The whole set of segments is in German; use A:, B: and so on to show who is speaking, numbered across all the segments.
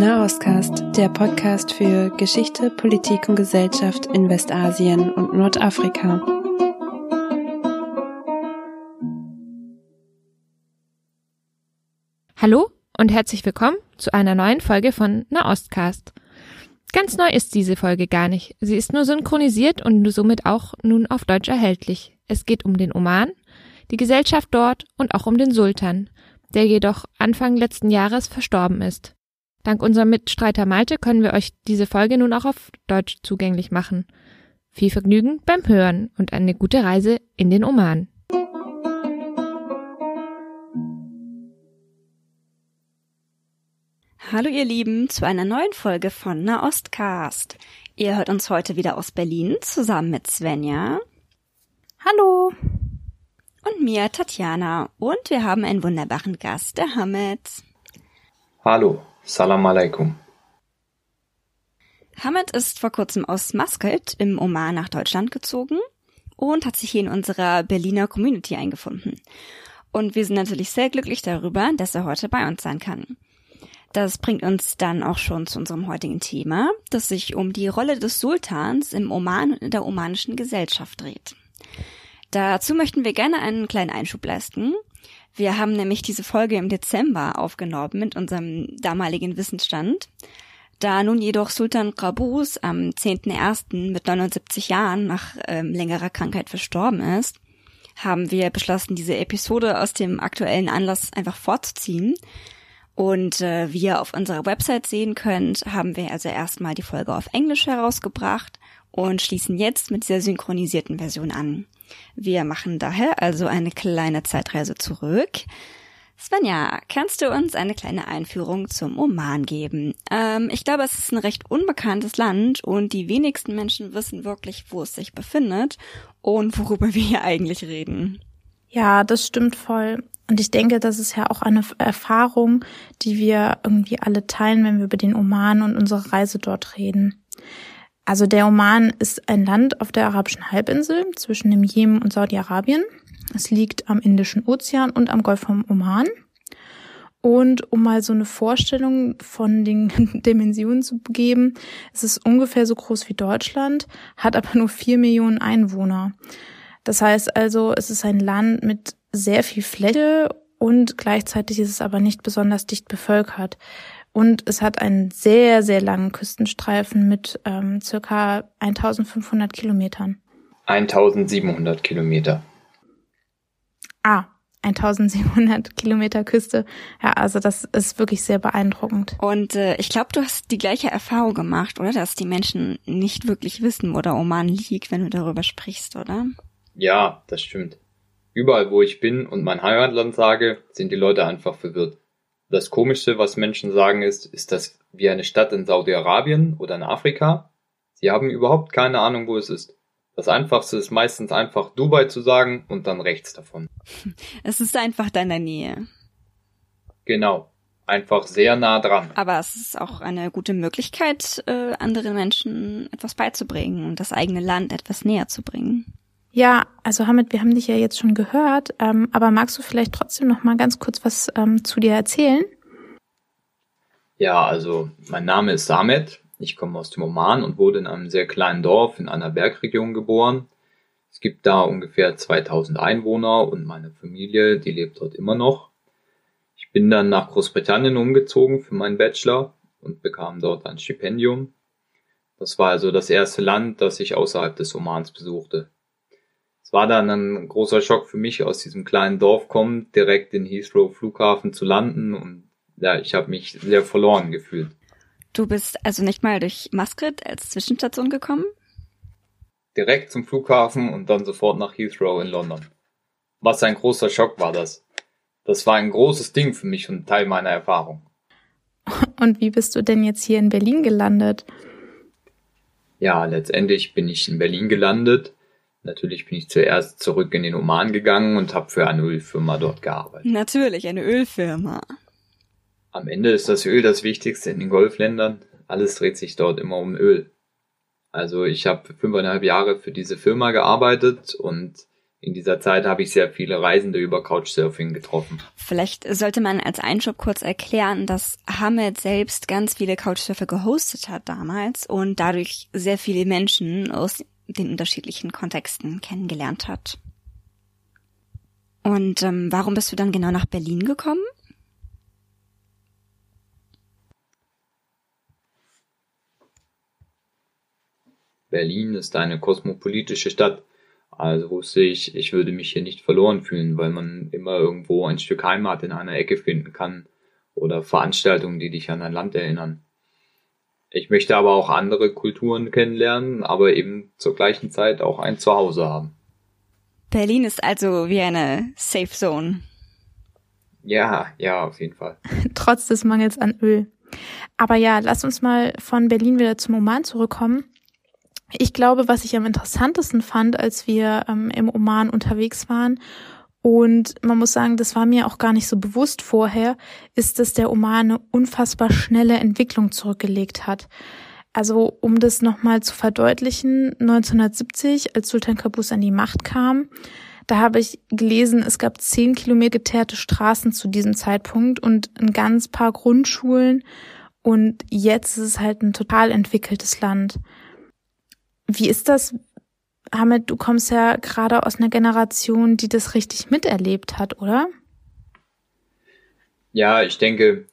A: Nahostcast, der Podcast für Geschichte, Politik und Gesellschaft in Westasien und Nordafrika.
B: Hallo und herzlich willkommen zu einer neuen Folge von Nahostcast. Ganz neu ist diese Folge gar nicht. Sie ist nur synchronisiert und somit auch nun auf Deutsch erhältlich. Es geht um den Oman, die Gesellschaft dort und auch um den Sultan, der jedoch Anfang letzten Jahres verstorben ist. Dank unserem Mitstreiter Malte können wir euch diese Folge nun auch auf Deutsch zugänglich machen. Viel Vergnügen beim Hören und eine gute Reise in den Oman.
C: Hallo ihr Lieben zu einer neuen Folge von Nahostcast. Ihr hört uns heute wieder aus Berlin zusammen mit Svenja.
D: Hallo.
C: Und mir, Tatjana. Und wir haben einen wunderbaren Gast, der Hamid.
E: Hallo. Salam alaikum.
C: Hamid ist vor kurzem aus Muscat im Oman nach Deutschland gezogen und hat sich hier in unserer Berliner Community eingefunden. Und wir sind natürlich sehr glücklich darüber, dass er heute bei uns sein kann. Das bringt uns dann auch schon zu unserem heutigen Thema, das sich um die Rolle des Sultans im Oman und in der omanischen Gesellschaft dreht. Dazu möchten wir gerne einen kleinen Einschub leisten. Wir haben nämlich diese Folge im Dezember aufgenommen mit unserem damaligen Wissensstand. Da nun jedoch Sultan Qaboos am 10.01. mit 79 Jahren nach ähm, längerer Krankheit verstorben ist, haben wir beschlossen, diese Episode aus dem aktuellen Anlass einfach vorzuziehen. Und äh, wie ihr auf unserer Website sehen könnt, haben wir also erstmal die Folge auf Englisch herausgebracht und schließen jetzt mit dieser synchronisierten Version an. Wir machen daher also eine kleine Zeitreise zurück. Svenja, kannst du uns eine kleine Einführung zum Oman geben? Ähm, ich glaube, es ist ein recht unbekanntes Land und die wenigsten Menschen wissen wirklich, wo es sich befindet und worüber wir hier eigentlich reden.
D: Ja, das stimmt voll. Und ich denke, das ist ja auch eine Erfahrung, die wir irgendwie alle teilen, wenn wir über den Oman und unsere Reise dort reden. Also der Oman ist ein Land auf der arabischen Halbinsel zwischen dem Jemen und Saudi-Arabien. Es liegt am Indischen Ozean und am Golf vom Oman. Und um mal so eine Vorstellung von den Dimensionen zu geben, es ist ungefähr so groß wie Deutschland, hat aber nur vier Millionen Einwohner. Das heißt also, es ist ein Land mit sehr viel Fläche und gleichzeitig ist es aber nicht besonders dicht bevölkert. Und es hat einen sehr, sehr langen Küstenstreifen mit ähm, circa 1500 Kilometern.
E: 1700 Kilometer.
D: Ah, 1700 Kilometer Küste. Ja, also das ist wirklich sehr beeindruckend.
C: Und äh, ich glaube, du hast die gleiche Erfahrung gemacht, oder? Dass die Menschen nicht wirklich wissen, wo der Oman liegt, wenn du darüber sprichst, oder?
E: Ja, das stimmt. Überall, wo ich bin und mein Heimatland sage, sind die Leute einfach verwirrt. Das Komischste, was Menschen sagen, ist, ist das wie eine Stadt in Saudi-Arabien oder in Afrika? Sie haben überhaupt keine Ahnung, wo es ist. Das Einfachste ist meistens einfach Dubai zu sagen und dann rechts davon.
C: Es ist einfach da in der Nähe.
E: Genau. Einfach sehr nah dran.
C: Aber es ist auch eine gute Möglichkeit, äh, anderen Menschen etwas beizubringen und das eigene Land etwas näher zu bringen.
D: Ja, also Hamid, wir haben dich ja jetzt schon gehört, ähm, aber magst du vielleicht trotzdem noch mal ganz kurz was ähm, zu dir erzählen?
E: Ja, also mein Name ist Samet. Ich komme aus dem Oman und wurde in einem sehr kleinen Dorf in einer Bergregion geboren. Es gibt da ungefähr 2000 Einwohner und meine Familie, die lebt dort immer noch. Ich bin dann nach Großbritannien umgezogen für meinen Bachelor und bekam dort ein Stipendium. Das war also das erste Land, das ich außerhalb des Omans besuchte es war dann ein großer Schock für mich, aus diesem kleinen Dorf kommen, direkt in Heathrow Flughafen zu landen und ja, ich habe mich sehr verloren gefühlt.
C: Du bist also nicht mal durch Muscat als Zwischenstation gekommen?
E: Direkt zum Flughafen und dann sofort nach Heathrow in London. Was ein großer Schock war das. Das war ein großes Ding für mich und Teil meiner Erfahrung.
D: Und wie bist du denn jetzt hier in Berlin gelandet?
E: Ja, letztendlich bin ich in Berlin gelandet Natürlich bin ich zuerst zurück in den Oman gegangen und habe für eine Ölfirma dort gearbeitet.
C: Natürlich, eine Ölfirma.
E: Am Ende ist das Öl das Wichtigste in den Golfländern. Alles dreht sich dort immer um Öl. Also ich habe fünfeinhalb Jahre für diese Firma gearbeitet und In dieser Zeit habe ich sehr viele Reisende über Couchsurfing getroffen.
C: Vielleicht sollte man als Einschub kurz erklären, dass Hamed selbst ganz viele Couchsurfer gehostet hat damals und dadurch sehr viele Menschen aus den unterschiedlichen Kontexten kennengelernt hat. Und ähm, warum bist du dann genau nach Berlin gekommen?
E: Berlin ist eine kosmopolitische Stadt. Also wusste ich, ich würde mich hier nicht verloren fühlen, weil man immer irgendwo ein Stück Heimat in einer Ecke finden kann oder Veranstaltungen, die dich an ein Land erinnern. Ich möchte aber auch andere Kulturen kennenlernen, aber eben zur gleichen Zeit auch ein Zuhause haben.
C: Berlin ist also wie eine Safe Zone.
E: Ja, ja, auf jeden Fall.
D: Trotz des Mangels an Öl. Aber ja, lass uns mal von Berlin wieder zum Oman zurückkommen. Ich glaube, was ich am interessantesten fand, als wir ähm, im Oman unterwegs waren, und man muss sagen, das war mir auch gar nicht so bewusst vorher, ist, dass der Oman eine unfassbar schnelle Entwicklung zurückgelegt hat. Also um das nochmal zu verdeutlichen, 1970, als Sultan Qaboos an die Macht kam, da habe ich gelesen, es gab zehn Kilometer geteerte Straßen zu diesem Zeitpunkt und ein ganz paar Grundschulen. Und jetzt ist es halt ein total entwickeltes Land. Wie ist das, Hamid, du kommst ja gerade aus einer Generation, die das richtig miterlebt hat, oder?
E: Ja, ich denke,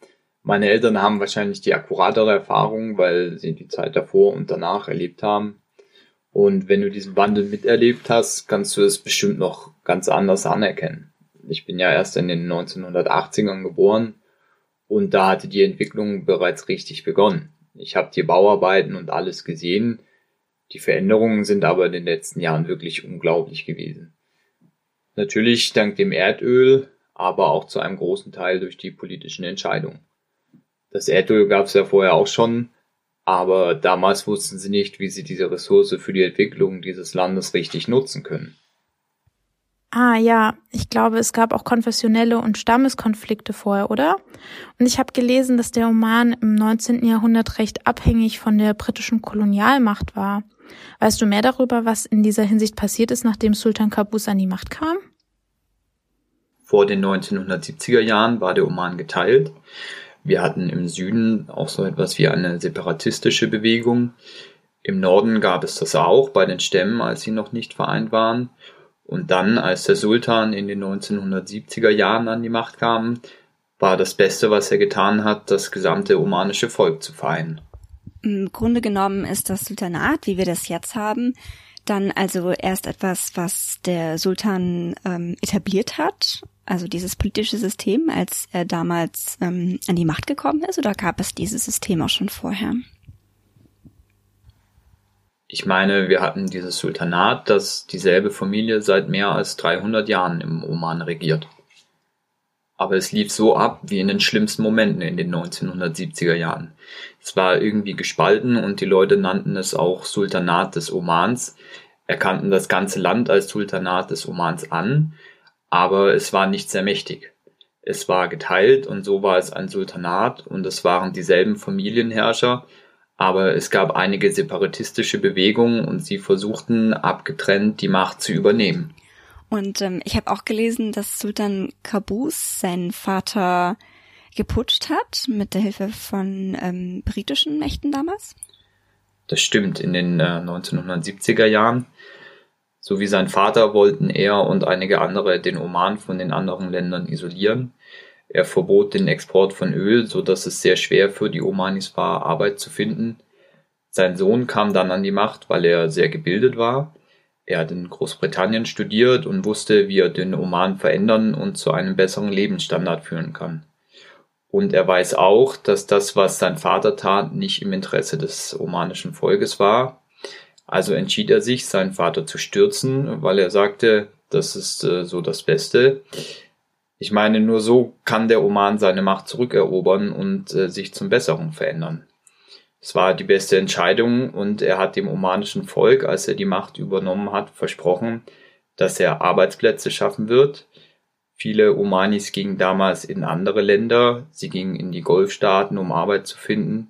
E: meine Eltern haben wahrscheinlich die akkuratere Erfahrung, weil sie die Zeit davor und danach erlebt haben. Und wenn du diesen Wandel miterlebt hast, kannst du es bestimmt noch ganz anders anerkennen. Ich bin ja erst in den 1980ern geboren und da hatte die Entwicklung bereits richtig begonnen. Ich habe die Bauarbeiten und alles gesehen, die Veränderungen sind aber in den letzten Jahren wirklich unglaublich gewesen. Natürlich dank dem Erdöl, aber auch zu einem großen Teil durch die politischen Entscheidungen. Das Erdöl gab es ja vorher auch schon, aber damals wussten sie nicht, wie sie diese Ressource für die Entwicklung dieses Landes richtig nutzen können.
D: Ah ja, ich glaube, es gab auch konfessionelle und Stammeskonflikte vorher, oder? Und ich habe gelesen, dass der Oman im 19. Jahrhundert recht abhängig von der britischen Kolonialmacht war. Weißt du mehr darüber, was in dieser Hinsicht passiert ist, nachdem Sultan Qaboos an die Macht kam?
E: Vor den 1970er Jahren war der Oman geteilt. Wir hatten im Süden auch so etwas wie eine separatistische Bewegung. Im Norden gab es das auch bei den Stämmen, als sie noch nicht vereint waren. Und dann, als der Sultan in den 1970er Jahren an die Macht kam, war das Beste, was er getan hat, das gesamte omanische Volk zu vereinen.
C: Im Grunde genommen ist das Sultanat, wie wir das jetzt haben, dann also erst etwas, was der Sultan ähm, etabliert hat, also dieses politische System, als er damals ähm, an die Macht gekommen ist, oder gab es dieses System auch schon vorher?
E: Ich meine, wir hatten dieses Sultanat, das dieselbe Familie seit mehr als 300 Jahren im Oman regiert. Aber es lief so ab wie in den schlimmsten Momenten in den 1970er Jahren. Es war irgendwie gespalten und die Leute nannten es auch Sultanat des Omans, erkannten das ganze Land als Sultanat des Omans an, aber es war nicht sehr mächtig. Es war geteilt und so war es ein Sultanat und es waren dieselben Familienherrscher, aber es gab einige separatistische Bewegungen und sie versuchten abgetrennt die Macht zu übernehmen.
C: Und ähm, ich habe auch gelesen, dass Sultan Qaboos seinen Vater geputscht hat mit der Hilfe von ähm, britischen Mächten damals.
E: Das stimmt, in den äh, 1970er Jahren. So wie sein Vater wollten er und einige andere den Oman von den anderen Ländern isolieren. Er verbot den Export von Öl, so dass es sehr schwer für die Omanis war, Arbeit zu finden. Sein Sohn kam dann an die Macht, weil er sehr gebildet war. Er hat in Großbritannien studiert und wusste, wie er den Oman verändern und zu einem besseren Lebensstandard führen kann. Und er weiß auch, dass das, was sein Vater tat, nicht im Interesse des omanischen Volkes war. Also entschied er sich, seinen Vater zu stürzen, weil er sagte, das ist äh, so das Beste. Ich meine, nur so kann der Oman seine Macht zurückerobern und äh, sich zum Besseren verändern. Es war die beste Entscheidung und er hat dem omanischen Volk, als er die Macht übernommen hat, versprochen, dass er Arbeitsplätze schaffen wird. Viele Omanis gingen damals in andere Länder, sie gingen in die Golfstaaten, um Arbeit zu finden.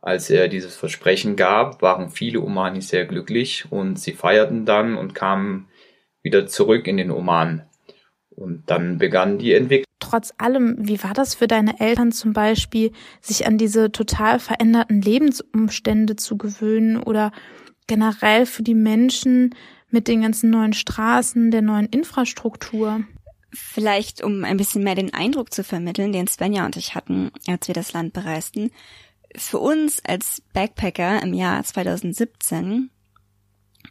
E: Als er dieses Versprechen gab, waren viele Omanis sehr glücklich und sie feierten dann und kamen wieder zurück in den Oman. Und dann begann die Entwicklung.
D: Trotz allem, wie war das für deine Eltern zum Beispiel, sich an diese total veränderten Lebensumstände zu gewöhnen oder generell für die Menschen mit den ganzen neuen Straßen, der neuen Infrastruktur?
C: Vielleicht, um ein bisschen mehr den Eindruck zu vermitteln, den Svenja und ich hatten, als wir das Land bereisten. Für uns als Backpacker im Jahr 2017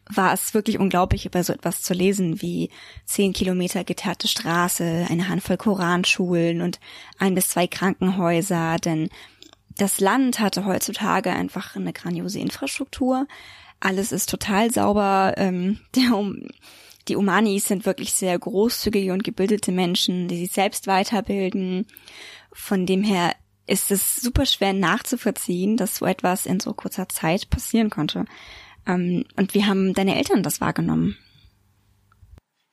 C: war es wirklich unglaublich, über so etwas zu lesen wie zehn Kilometer geteerte Straße, eine Handvoll Koranschulen und ein bis zwei Krankenhäuser, denn das Land hatte heutzutage einfach eine grandiose Infrastruktur. Alles ist total sauber. Ähm, der, die Omanis sind wirklich sehr großzügige und gebildete Menschen, die sich selbst weiterbilden. Von dem her ist es super schwer nachzuvollziehen, dass so etwas in so kurzer Zeit passieren konnte. Ähm, und wie haben deine Eltern das wahrgenommen?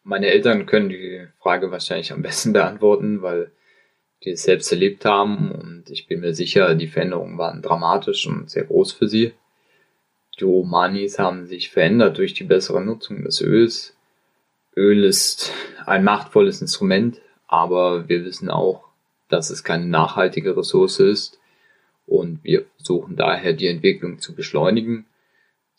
E: Meine Eltern können die Frage wahrscheinlich am besten beantworten, weil die es selbst erlebt haben und ich bin mir sicher, die Veränderungen waren dramatisch und sehr groß für sie. Die Omanis haben sich verändert durch die bessere Nutzung des Öls. Öl ist ein machtvolles Instrument, aber wir wissen auch, dass es keine nachhaltige Ressource ist und wir versuchen daher die Entwicklung zu beschleunigen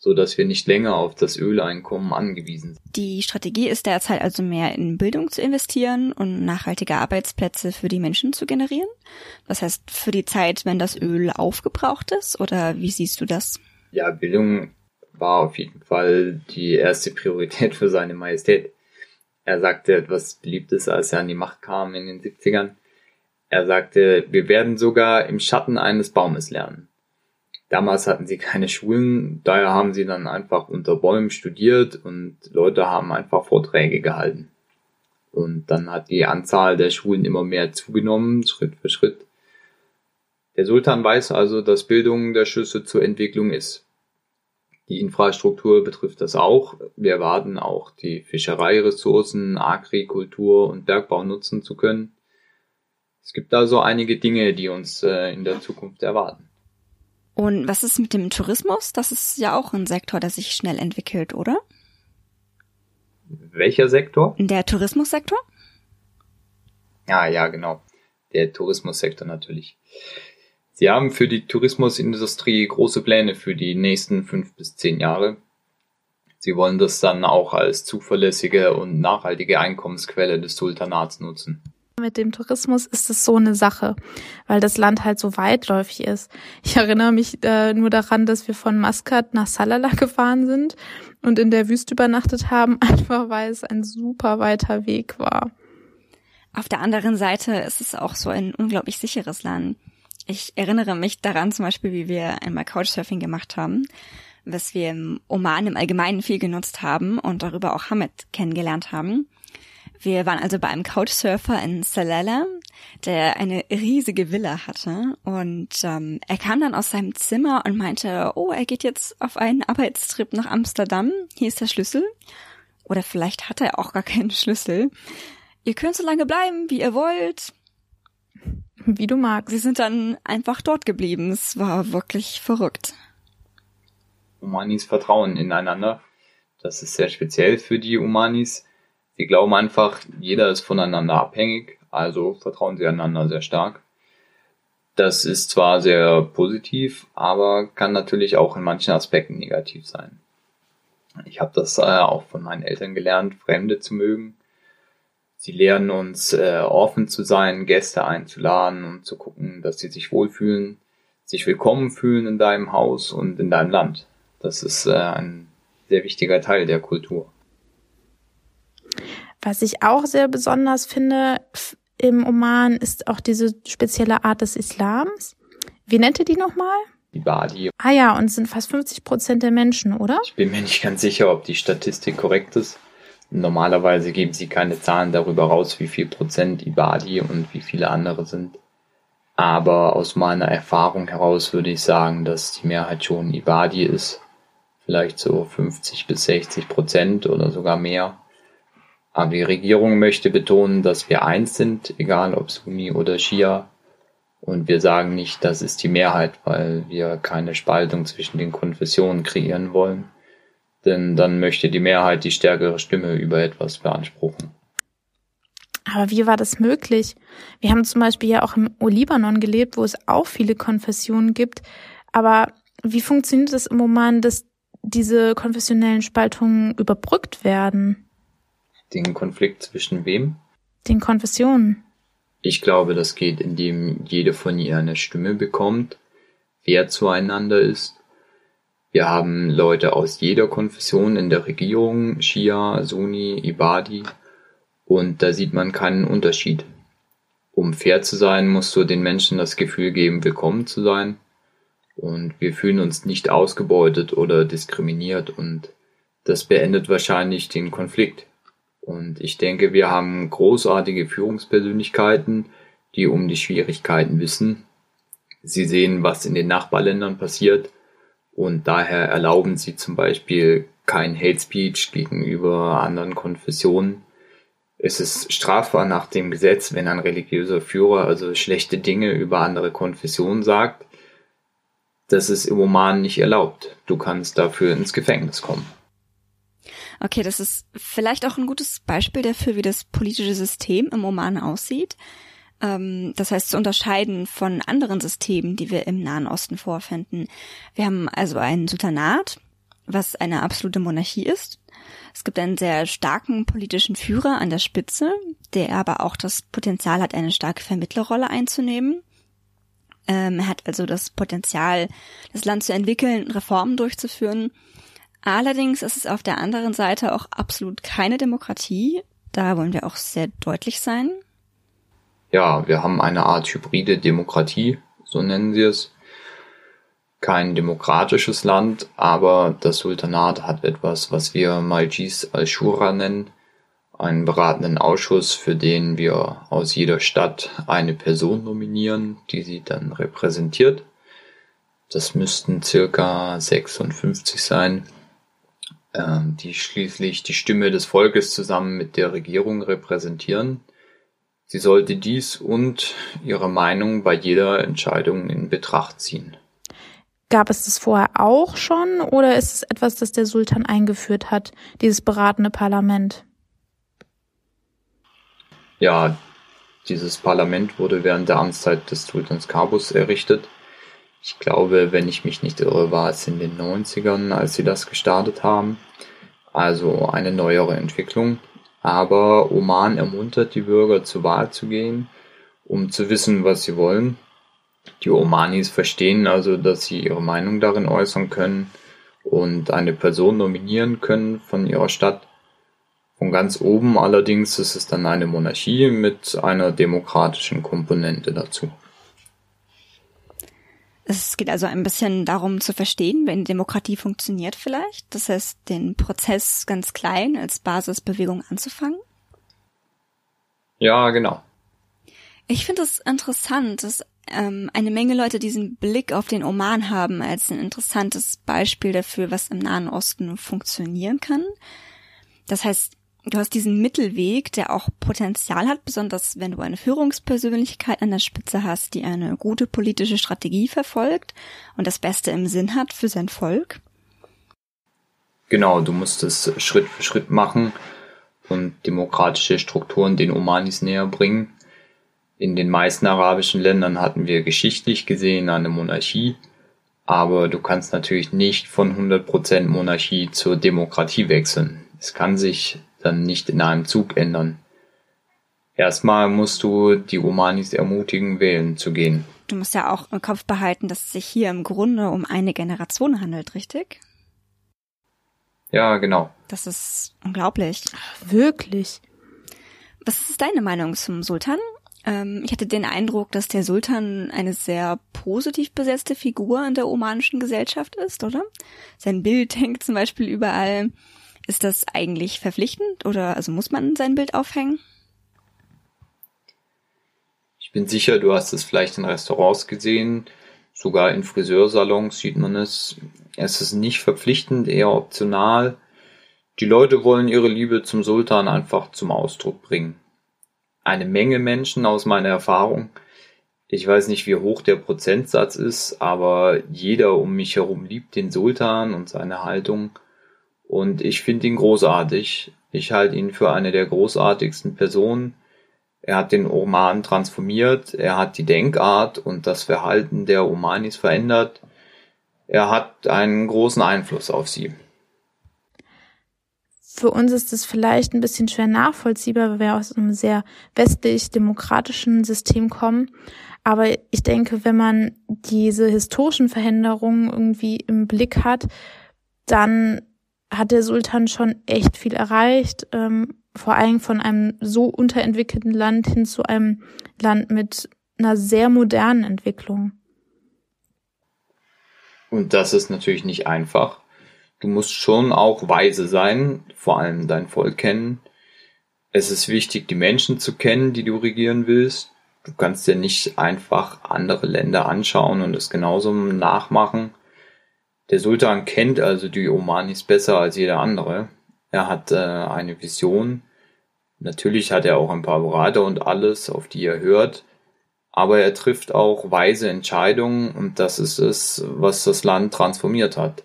E: so dass wir nicht länger auf das Öleinkommen angewiesen sind.
C: Die Strategie ist derzeit also mehr in Bildung zu investieren und nachhaltige Arbeitsplätze für die Menschen zu generieren. Das heißt, für die Zeit, wenn das Öl aufgebraucht ist, oder wie siehst du das?
E: Ja, Bildung war auf jeden Fall die erste Priorität für seine Majestät. Er sagte etwas Beliebtes, als er an die Macht kam in den 70ern. Er sagte, wir werden sogar im Schatten eines Baumes lernen. Damals hatten sie keine Schulen, daher haben sie dann einfach unter Bäumen studiert und Leute haben einfach Vorträge gehalten. Und dann hat die Anzahl der Schulen immer mehr zugenommen, Schritt für Schritt. Der Sultan weiß also, dass Bildung der Schlüssel zur Entwicklung ist. Die Infrastruktur betrifft das auch. Wir erwarten auch, die Fischereiressourcen, Agrikultur und Bergbau nutzen zu können. Es gibt also einige Dinge, die uns äh, in der Zukunft erwarten.
C: Und was ist mit dem Tourismus? Das ist ja auch ein Sektor, der sich schnell entwickelt, oder?
E: Welcher Sektor?
C: Der Tourismussektor?
E: Ja, ja, genau. Der Tourismussektor natürlich. Sie haben für die Tourismusindustrie große Pläne für die nächsten fünf bis zehn Jahre. Sie wollen das dann auch als zuverlässige und nachhaltige Einkommensquelle des Sultanats nutzen.
D: Mit dem Tourismus ist es so eine Sache, weil das Land halt so weitläufig ist. Ich erinnere mich äh, nur daran, dass wir von Maskat nach Salalah gefahren sind und in der Wüste übernachtet haben, einfach weil es ein super weiter Weg war.
C: Auf der anderen Seite ist es auch so ein unglaublich sicheres Land. Ich erinnere mich daran zum Beispiel, wie wir einmal Couchsurfing gemacht haben, was wir im Oman im Allgemeinen viel genutzt haben und darüber auch Hamid kennengelernt haben. Wir waren also bei einem Couchsurfer in Salalah, der eine riesige Villa hatte. Und ähm, er kam dann aus seinem Zimmer und meinte, oh, er geht jetzt auf einen Arbeitstrip nach Amsterdam. Hier ist der Schlüssel. Oder vielleicht hat er auch gar keinen Schlüssel. Ihr könnt so lange bleiben, wie ihr wollt.
D: Wie du magst.
C: Sie sind dann einfach dort geblieben. Es war wirklich verrückt.
E: Umanis vertrauen ineinander. Das ist sehr speziell für die Umanis. Sie glauben einfach, jeder ist voneinander abhängig, also vertrauen sie einander sehr stark. Das ist zwar sehr positiv, aber kann natürlich auch in manchen Aspekten negativ sein. Ich habe das äh, auch von meinen Eltern gelernt, Fremde zu mögen. Sie lehren uns, äh, offen zu sein, Gäste einzuladen und zu gucken, dass sie sich wohlfühlen, sich willkommen fühlen in deinem Haus und in deinem Land. Das ist äh, ein sehr wichtiger Teil der Kultur.
D: Was ich auch sehr besonders finde im Oman ist auch diese spezielle Art des Islams. Wie nennt ihr die nochmal?
E: Die Badi.
D: Ah ja, und sind fast 50 Prozent der Menschen, oder?
E: Ich bin mir nicht ganz sicher, ob die Statistik korrekt ist. Normalerweise geben sie keine Zahlen darüber raus, wie viel Prozent Ibadi und wie viele andere sind. Aber aus meiner Erfahrung heraus würde ich sagen, dass die Mehrheit schon Ibadi ist. Vielleicht so 50 bis 60 Prozent oder sogar mehr. Aber die Regierung möchte betonen, dass wir eins sind, egal ob Sunni oder Shia. Und wir sagen nicht, das ist die Mehrheit, weil wir keine Spaltung zwischen den Konfessionen kreieren wollen. Denn dann möchte die Mehrheit die stärkere Stimme über etwas beanspruchen.
D: Aber wie war das möglich? Wir haben zum Beispiel ja auch im Libanon gelebt, wo es auch viele Konfessionen gibt. Aber wie funktioniert es im Moment, dass diese konfessionellen Spaltungen überbrückt werden?
E: Den Konflikt zwischen wem?
D: Den Konfessionen.
E: Ich glaube, das geht, indem jede von ihr eine Stimme bekommt, wer zueinander ist. Wir haben Leute aus jeder Konfession in der Regierung, Shia, Sunni, Ibadi, und da sieht man keinen Unterschied. Um fair zu sein, musst du den Menschen das Gefühl geben, willkommen zu sein. Und wir fühlen uns nicht ausgebeutet oder diskriminiert und das beendet wahrscheinlich den Konflikt. Und ich denke, wir haben großartige Führungspersönlichkeiten, die um die Schwierigkeiten wissen. Sie sehen, was in den Nachbarländern passiert und daher erlauben sie zum Beispiel kein Hate Speech gegenüber anderen Konfessionen. Es ist strafbar nach dem Gesetz, wenn ein religiöser Führer also schlechte Dinge über andere Konfessionen sagt. Das ist im Oman nicht erlaubt. Du kannst dafür ins Gefängnis kommen.
C: Okay, das ist vielleicht auch ein gutes Beispiel dafür, wie das politische System im Oman aussieht. Ähm, das heißt, zu unterscheiden von anderen Systemen, die wir im Nahen Osten vorfinden. Wir haben also ein Sultanat, was eine absolute Monarchie ist. Es gibt einen sehr starken politischen Führer an der Spitze, der aber auch das Potenzial hat, eine starke Vermittlerrolle einzunehmen. Ähm, er hat also das Potenzial, das Land zu entwickeln, Reformen durchzuführen Allerdings ist es auf der anderen Seite auch absolut keine Demokratie. Da wollen wir auch sehr deutlich sein.
E: Ja, wir haben eine Art hybride Demokratie, so nennen sie es. Kein demokratisches Land, aber das Sultanat hat etwas, was wir Majlis al-Shura nennen, einen beratenden Ausschuss, für den wir aus jeder Stadt eine Person nominieren, die sie dann repräsentiert. Das müssten circa 56 sein die schließlich die Stimme des Volkes zusammen mit der Regierung repräsentieren. Sie sollte dies und ihre Meinung bei jeder Entscheidung in Betracht ziehen.
D: Gab es das vorher auch schon oder ist es etwas, das der Sultan eingeführt hat, dieses beratende Parlament?
E: Ja, dieses Parlament wurde während der Amtszeit des Sultans Kabus errichtet. Ich glaube, wenn ich mich nicht irre, war es in den 90ern, als sie das gestartet haben. Also eine neuere Entwicklung. Aber Oman ermuntert die Bürger zur Wahl zu gehen, um zu wissen, was sie wollen. Die Omanis verstehen also, dass sie ihre Meinung darin äußern können und eine Person nominieren können von ihrer Stadt. Von ganz oben allerdings ist es dann eine Monarchie mit einer demokratischen Komponente dazu.
C: Es geht also ein bisschen darum zu verstehen, wenn Demokratie funktioniert vielleicht. Das heißt, den Prozess ganz klein als Basisbewegung anzufangen.
E: Ja, genau.
C: Ich finde es interessant, dass ähm, eine Menge Leute diesen Blick auf den Oman haben als ein interessantes Beispiel dafür, was im Nahen Osten funktionieren kann. Das heißt, du hast diesen Mittelweg, der auch Potenzial hat, besonders wenn du eine Führungspersönlichkeit an der Spitze hast, die eine gute politische Strategie verfolgt und das Beste im Sinn hat für sein Volk.
E: Genau, du musst es Schritt für Schritt machen und demokratische Strukturen den Omanis näher bringen. In den meisten arabischen Ländern hatten wir geschichtlich gesehen eine Monarchie, aber du kannst natürlich nicht von 100% Monarchie zur Demokratie wechseln. Es kann sich dann nicht in einem Zug ändern. Erstmal musst du die Omanis ermutigen, wählen zu gehen.
C: Du musst ja auch im Kopf behalten, dass es sich hier im Grunde um eine Generation handelt, richtig?
E: Ja, genau.
C: Das ist unglaublich.
D: Wirklich?
C: Was ist deine Meinung zum Sultan? Ähm, ich hatte den Eindruck, dass der Sultan eine sehr positiv besetzte Figur in der omanischen Gesellschaft ist, oder? Sein Bild hängt zum Beispiel überall. Ist das eigentlich verpflichtend oder also muss man sein Bild aufhängen?
E: Ich bin sicher, du hast es vielleicht in Restaurants gesehen, sogar in Friseursalons sieht man es. Es ist nicht verpflichtend, eher optional. Die Leute wollen ihre Liebe zum Sultan einfach zum Ausdruck bringen. Eine Menge Menschen aus meiner Erfahrung, ich weiß nicht, wie hoch der Prozentsatz ist, aber jeder um mich herum liebt den Sultan und seine Haltung Und ich finde ihn großartig. Ich halte ihn für eine der großartigsten Personen. Er hat den Oman transformiert, er hat die Denkart und das Verhalten der Omanis verändert. Er hat einen großen Einfluss auf sie.
D: Für uns ist es vielleicht ein bisschen schwer nachvollziehbar, weil wir aus einem sehr westlich-demokratischen System kommen. Aber ich denke, wenn man diese historischen Veränderungen irgendwie im Blick hat, dann hat der Sultan schon echt viel erreicht, ähm, vor allem von einem so unterentwickelten Land hin zu einem Land mit einer sehr modernen Entwicklung.
E: Und das ist natürlich nicht einfach. Du musst schon auch weise sein, vor allem dein Volk kennen. Es ist wichtig, die Menschen zu kennen, die du regieren willst. Du kannst dir nicht einfach andere Länder anschauen und es genauso nachmachen. Der Sultan kennt also die Omanis besser als jeder andere. Er hat äh, eine Vision. Natürlich hat er auch ein paar Berater und alles, auf die er hört. Aber er trifft auch weise Entscheidungen und das ist es, was das Land transformiert hat.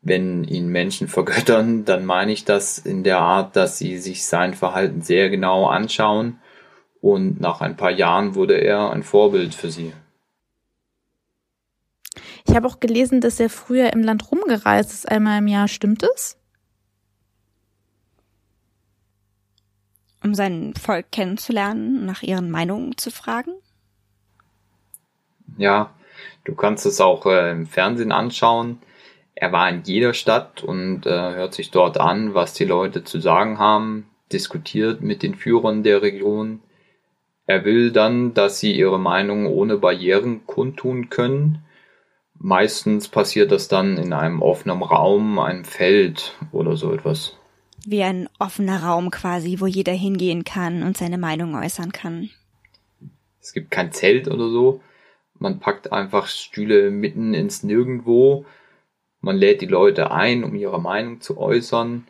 E: Wenn ihn Menschen vergöttern, dann meine ich das in der Art, dass sie sich sein Verhalten sehr genau anschauen und nach ein paar Jahren wurde er ein Vorbild für sie.
D: Ich habe auch gelesen, dass er früher im Land rumgereist ist, einmal im Jahr. Stimmt es?
C: Um sein Volk kennenzulernen, nach ihren Meinungen zu fragen?
E: Ja, du kannst es auch äh, im Fernsehen anschauen. Er war in jeder Stadt und äh, hört sich dort an, was die Leute zu sagen haben, diskutiert mit den Führern der Region. Er will dann, dass sie ihre Meinung ohne Barrieren kundtun können. Meistens passiert das dann in einem offenen Raum, einem Feld oder so etwas.
C: Wie ein offener Raum quasi, wo jeder hingehen kann und seine Meinung äußern kann.
E: Es gibt kein Zelt oder so. Man packt einfach Stühle mitten ins Nirgendwo. Man lädt die Leute ein, um ihre Meinung zu äußern.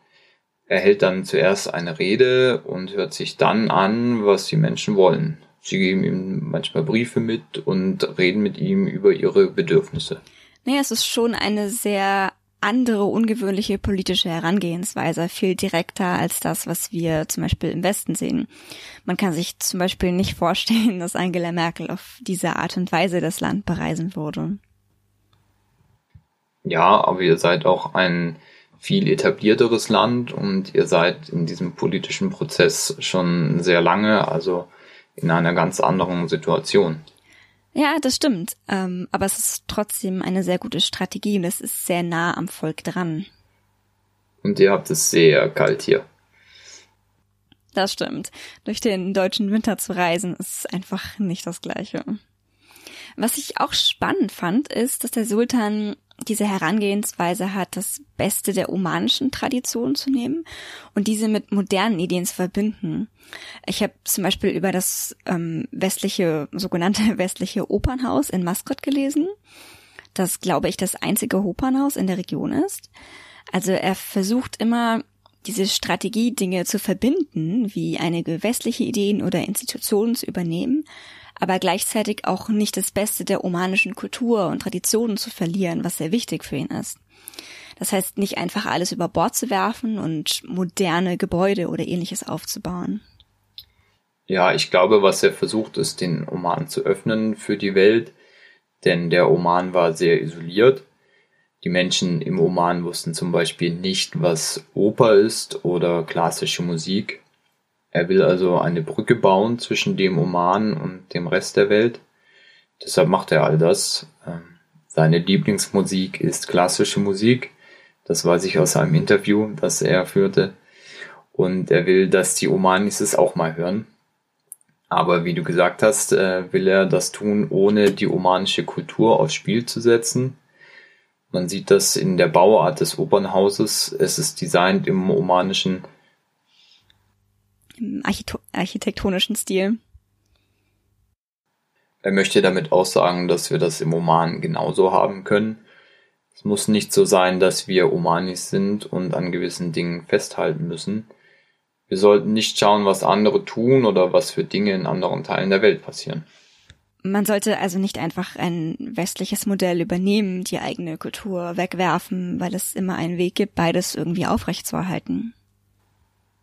E: Er hält dann zuerst eine Rede und hört sich dann an, was die Menschen wollen. Sie geben ihm manchmal Briefe mit und reden mit ihm über ihre Bedürfnisse.
C: Naja, es ist schon eine sehr andere, ungewöhnliche politische Herangehensweise, viel direkter als das, was wir zum Beispiel im Westen sehen. Man kann sich zum Beispiel nicht vorstellen, dass Angela Merkel auf diese Art und Weise das Land bereisen würde.
E: Ja, aber ihr seid auch ein viel etablierteres Land und ihr seid in diesem politischen Prozess schon sehr lange, also in einer ganz anderen Situation.
C: Ja, das stimmt. Ähm, aber es ist trotzdem eine sehr gute Strategie und es ist sehr nah am Volk dran.
E: Und ihr habt es sehr kalt hier.
C: Das stimmt. Durch den deutschen Winter zu reisen ist einfach nicht das Gleiche. Was ich auch spannend fand, ist, dass der Sultan diese Herangehensweise hat, das Beste der omanischen Tradition zu nehmen und diese mit modernen Ideen zu verbinden. Ich habe zum Beispiel über das ähm, westliche, sogenannte westliche Opernhaus in Mascot gelesen, das, glaube ich, das einzige Opernhaus in der Region ist. Also er versucht immer, diese Strategie, Dinge zu verbinden, wie einige westliche Ideen oder Institutionen zu übernehmen aber gleichzeitig auch nicht das Beste der omanischen Kultur und Traditionen zu verlieren, was sehr wichtig für ihn ist. Das heißt, nicht einfach alles über Bord zu werfen und moderne Gebäude oder ähnliches aufzubauen.
E: Ja, ich glaube, was er versucht, ist, den Oman zu öffnen für die Welt, denn der Oman war sehr isoliert. Die Menschen im Oman wussten zum Beispiel nicht, was Oper ist oder klassische Musik. Er will also eine Brücke bauen zwischen dem Oman und dem Rest der Welt. Deshalb macht er all das. Ähm, seine Lieblingsmusik ist klassische Musik. Das weiß ich aus einem Interview, das er führte. Und er will, dass die Omanis es auch mal hören. Aber wie du gesagt hast, äh, will er das tun, ohne die omanische Kultur aufs Spiel zu setzen. Man sieht das in der Bauart des Opernhauses. Es ist designt im omanischen
C: im architektonischen Stil.
E: Er möchte damit aussagen, dass wir das im Oman genauso haben können. Es muss nicht so sein, dass wir Omanis sind und an gewissen Dingen festhalten müssen. Wir sollten nicht schauen, was andere tun oder was für Dinge in anderen Teilen der Welt passieren.
C: Man sollte also nicht einfach ein westliches Modell übernehmen, die eigene Kultur wegwerfen, weil es immer einen Weg gibt, beides irgendwie aufrechtzuerhalten.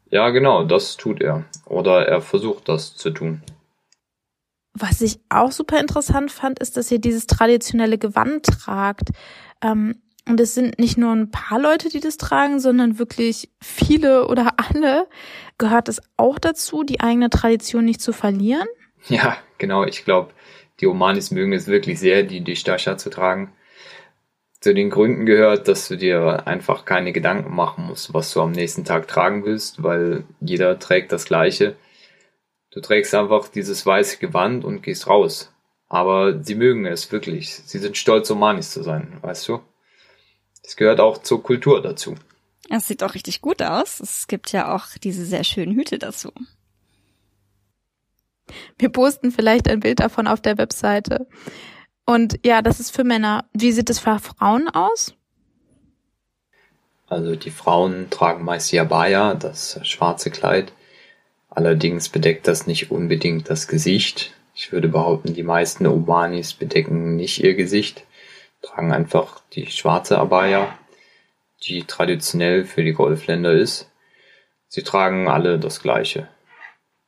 E: Ja, genau, das tut er. Oder er versucht das zu tun.
D: Was ich auch super interessant fand, ist, dass ihr dieses traditionelle Gewand tragt. Ähm, und es sind nicht nur ein paar Leute, die das tragen, sondern wirklich viele oder alle. Gehört es auch dazu, die eigene Tradition nicht zu verlieren?
E: Ja, genau. Ich glaube, die Omanis mögen es wirklich sehr, die Dishtasha zu tragen. Zu den Gründen gehört, dass du dir einfach keine Gedanken machen musst, was du am nächsten Tag tragen willst, weil jeder trägt das Gleiche. Du trägst einfach dieses weiße Gewand und gehst raus. Aber sie mögen es wirklich. Sie sind stolz, Omanis zu sein, weißt du? Es gehört auch zur Kultur dazu.
C: Es sieht auch richtig gut aus. Es gibt ja auch diese sehr schönen Hüte dazu.
D: Wir posten vielleicht ein Bild davon auf der Webseite. Und ja, das ist für Männer. Wie sieht es für Frauen aus?
E: Also die Frauen tragen meist Yabaya, das schwarze Kleid. Allerdings bedeckt das nicht unbedingt das Gesicht. Ich würde behaupten, die meisten Omanis bedecken nicht ihr Gesicht, tragen einfach die schwarze Abaya, die traditionell für die Golfländer ist. Sie tragen alle das Gleiche.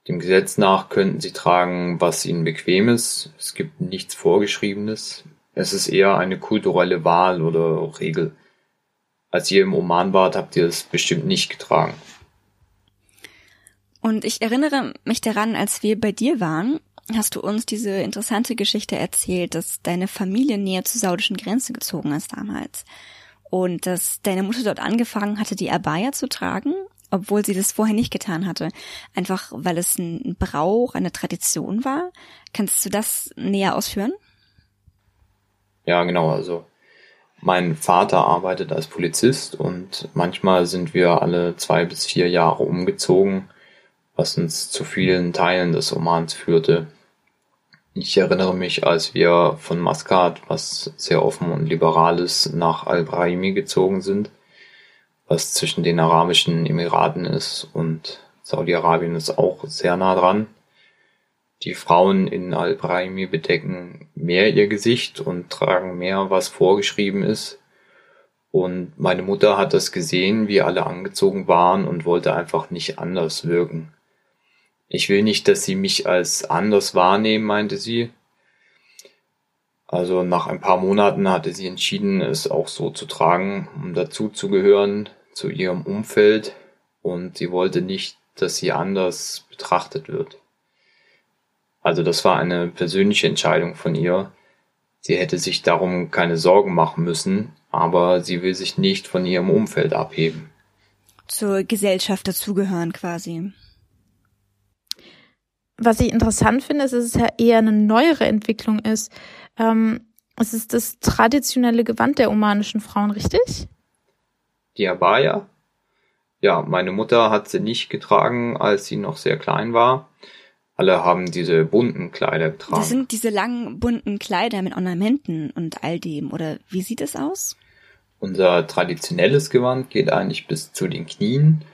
E: Dem Gesetz nach könnten sie tragen, was ihnen bequem ist. Es gibt nichts Vorgeschriebenes. Es ist eher eine kulturelle Wahl oder Regel. Als ihr im Oman wart, habt ihr es bestimmt nicht getragen.
C: Und ich erinnere mich daran, als wir bei dir waren, hast du uns diese interessante Geschichte erzählt, dass deine Familie näher zur saudischen Grenze gezogen ist damals. Und dass deine Mutter dort angefangen hatte, die Abaya zu tragen obwohl sie das vorher nicht getan hatte. Einfach weil es ein Brauch, eine Tradition war. Kannst du das näher ausführen?
E: Ja, genau. Also mein Vater arbeitet als Polizist und manchmal sind wir alle zwei bis vier Jahre umgezogen, was uns zu vielen Teilen des Omans führte. Ich erinnere mich, als wir von Maskat, was sehr offen und liberal ist, nach Al-Brahimi gezogen sind was zwischen den Arabischen Emiraten ist und Saudi-Arabien ist auch sehr nah dran. Die Frauen in Al-Brahimi bedecken mehr ihr Gesicht und tragen mehr, was vorgeschrieben ist. Und meine Mutter hat das gesehen, wie alle angezogen waren und wollte einfach nicht anders wirken. Ich will nicht, dass sie mich als anders wahrnehmen, meinte sie. Also nach ein paar Monaten hatte sie entschieden, es auch so zu tragen, um dazu zu gehören, zu ihrem Umfeld und sie wollte nicht, dass sie anders betrachtet wird. Also das war eine persönliche Entscheidung von ihr. Sie hätte sich darum keine Sorgen machen müssen, aber sie will sich nicht von ihrem Umfeld abheben.
C: Zur Gesellschaft dazugehören quasi.
D: Was ich interessant finde, ist, dass es ja eher eine neuere Entwicklung ist. Ähm, es ist das traditionelle Gewand der omanischen Frauen, richtig?
E: Die Abaya. Ja, meine Mutter hat sie nicht getragen, als sie noch sehr klein war. Alle haben diese bunten Kleider getragen.
C: Das sind diese langen bunten Kleider mit Ornamenten und all dem, oder wie sieht es aus?
E: Unser traditionelles Gewand geht eigentlich bis zu den Knien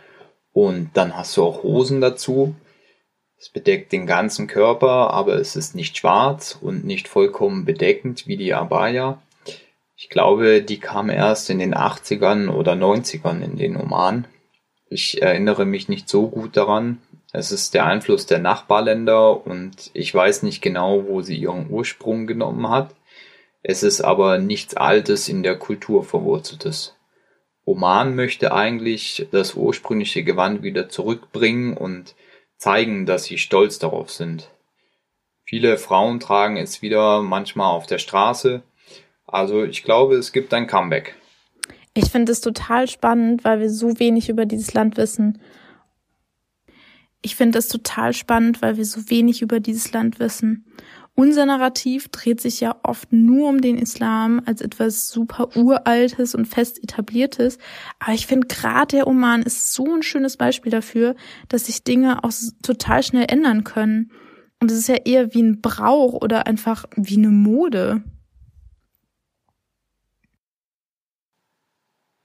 E: und dann hast du auch Hosen dazu. Es bedeckt den ganzen Körper, aber es ist nicht schwarz und nicht vollkommen bedeckend wie die Abaya. Ich glaube, die kam erst in den 80ern oder 90ern in den Oman. Ich erinnere mich nicht so gut daran. Es ist der Einfluss der Nachbarländer und ich weiß nicht genau, wo sie ihren Ursprung genommen hat. Es ist aber nichts Altes in der Kultur verwurzeltes. Oman möchte eigentlich das ursprüngliche Gewand wieder zurückbringen und zeigen, dass sie stolz darauf sind. Viele Frauen tragen es wieder manchmal auf der Straße, also ich glaube, es gibt ein Comeback.
D: Ich finde es total spannend, weil wir so wenig über dieses Land wissen. Ich finde es total spannend, weil wir so wenig über dieses Land wissen. Unser Narrativ dreht sich ja oft nur um den Islam als etwas super uraltes und fest etabliertes. Aber ich finde gerade der Oman ist so ein schönes Beispiel dafür, dass sich Dinge auch total schnell ändern können. Und es ist ja eher wie ein Brauch oder einfach wie eine Mode.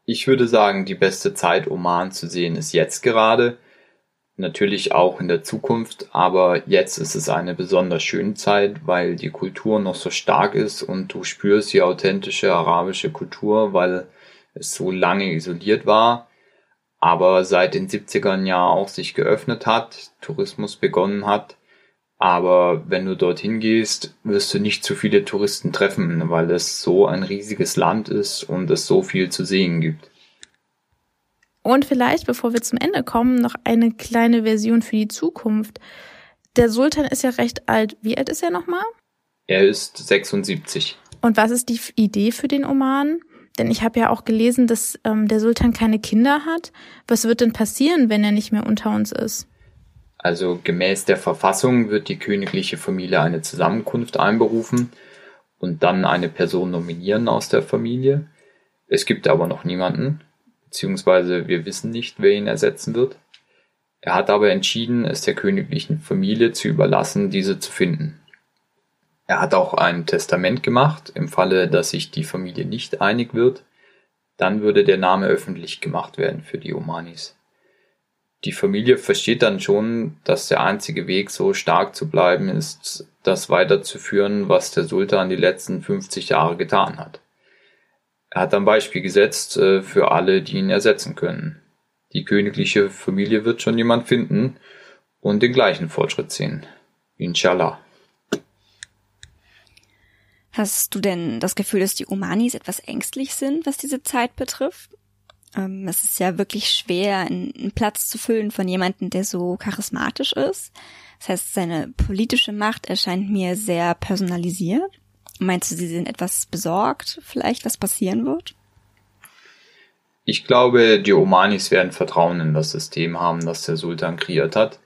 E: Ich würde sagen, die beste Zeit, Oman zu sehen, ist jetzt gerade. natürlich auch in der Zukunft, aber jetzt ist es eine besonders schöne Zeit, weil die Kultur noch so stark ist und du spürst die authentische arabische Kultur, weil es so lange isoliert war, aber seit den 70ern ja auch sich geöffnet hat, Tourismus begonnen hat. Aber wenn du dorthin gehst, wirst du nicht zu viele Touristen treffen, weil es so ein riesiges Land ist und es so viel zu sehen gibt.
D: Und vielleicht, bevor wir zum Ende kommen, noch eine kleine Version für die Zukunft. Der Sultan ist ja recht alt. Wie alt ist er nochmal?
E: Er ist 76.
D: Und was ist die Idee für den Oman? Denn ich habe ja auch gelesen, dass ähm, der Sultan keine Kinder hat. Was wird denn passieren, wenn er nicht mehr unter uns ist?
E: Also gemäß der Verfassung wird die königliche Familie eine Zusammenkunft einberufen und dann eine Person nominieren aus der Familie. Es gibt aber noch niemanden beziehungsweise wir wissen nicht, wer ihn ersetzen wird. Er hat aber entschieden, es der königlichen Familie zu überlassen, diese zu finden. Er hat auch ein Testament gemacht, im Falle, dass sich die Familie nicht einig wird, dann würde der Name öffentlich gemacht werden für die Omanis. Die Familie versteht dann schon, dass der einzige Weg, so stark zu bleiben, ist, das weiterzuführen, was der Sultan die letzten 50 Jahre getan hat. Er hat ein Beispiel gesetzt äh, für alle, die ihn ersetzen können. Die königliche Familie wird schon jemand finden und den gleichen Fortschritt sehen. Inshallah.
C: Hast du denn das Gefühl, dass die Omanis etwas ängstlich sind, was diese Zeit betrifft? Ähm, es ist ja wirklich schwer, einen Platz zu füllen von jemandem, der so charismatisch ist. Das heißt, seine politische Macht erscheint mir sehr personalisiert. Meinst du, sie sind etwas besorgt, vielleicht was passieren wird?
E: Ich glaube, die Omanis werden Vertrauen in das System haben, das der Sultan kreiert hat.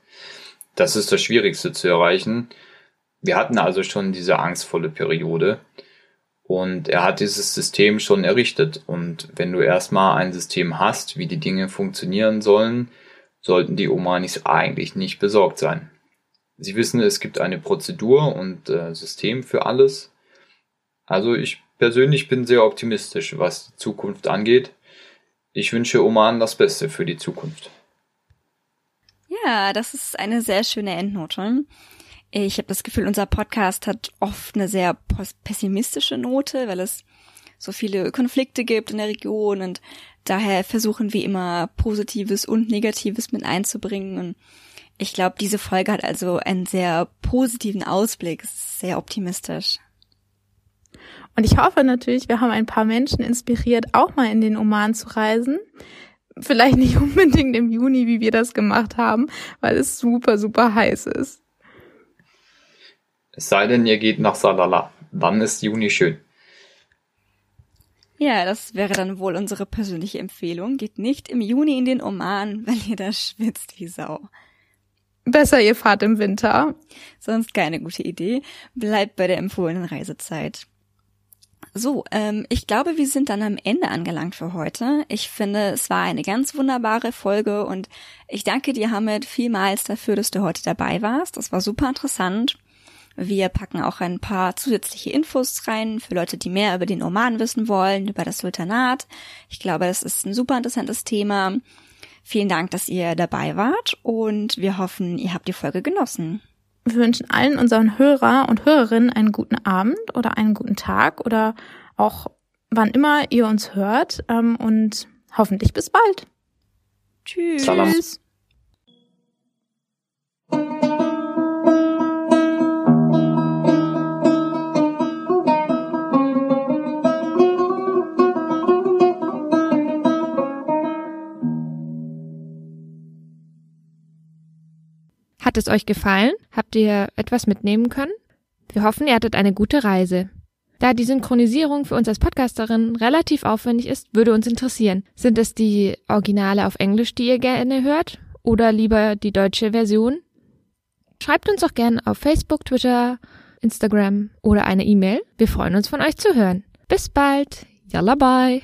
E: Das ist das Schwierigste zu erreichen. Wir hatten also schon diese angstvolle Periode und er hat dieses System schon errichtet. Und wenn du erstmal ein System hast, wie die Dinge funktionieren sollen, sollten die Omanis eigentlich nicht besorgt sein. Sie wissen, es gibt eine Prozedur und äh, System für alles also ich persönlich bin sehr optimistisch, was die Zukunft angeht. Ich wünsche Oman das Beste für die Zukunft.
C: Ja, das ist eine sehr schöne Endnote. Ich habe das Gefühl, unser Podcast hat oft eine sehr pessimistische Note, weil es so viele Konflikte gibt in der Region und daher versuchen wir immer Positives und Negatives mit einzubringen. Und ich glaube, diese Folge hat also einen sehr positiven Ausblick, sehr optimistisch.
D: Und ich hoffe natürlich, wir haben ein paar Menschen inspiriert, auch mal in den Oman zu reisen. Vielleicht nicht unbedingt im Juni, wie wir das gemacht haben, weil es super, super heiß ist.
E: Es sei denn, ihr geht nach Salala. Dann ist Juni schön.
C: Ja, das wäre dann wohl unsere persönliche Empfehlung. Geht nicht im Juni in den Oman, weil ihr da schwitzt wie Sau.
D: Besser ihr fahrt im Winter.
C: Sonst keine gute Idee. Bleibt bei der empfohlenen Reisezeit. So, ähm, ich glaube, wir sind dann am Ende angelangt für heute. Ich finde, es war eine ganz wunderbare Folge und ich danke dir, Hamid, vielmals dafür, dass du heute dabei warst. Das war super interessant. Wir packen auch ein paar zusätzliche Infos rein für Leute, die mehr über den Oman wissen wollen, über das Sultanat. Ich glaube, das ist ein super interessantes Thema. Vielen Dank, dass ihr dabei wart und wir hoffen, ihr habt die Folge genossen.
D: Wir wünschen allen unseren Hörer und Hörerinnen einen guten Abend oder einen guten Tag oder auch wann immer ihr uns hört ähm, und hoffentlich bis bald.
C: Tschüss.
E: Salam.
B: Hat es euch gefallen? Habt ihr etwas mitnehmen können? Wir hoffen, ihr hattet eine gute Reise. Da die Synchronisierung für uns als Podcasterin relativ aufwendig ist, würde uns interessieren. Sind es die Originale auf Englisch, die ihr gerne hört? Oder lieber die deutsche Version? Schreibt uns auch gerne auf Facebook, Twitter, Instagram oder eine E-Mail. Wir freuen uns von euch zu hören. Bis bald. Yalla bye.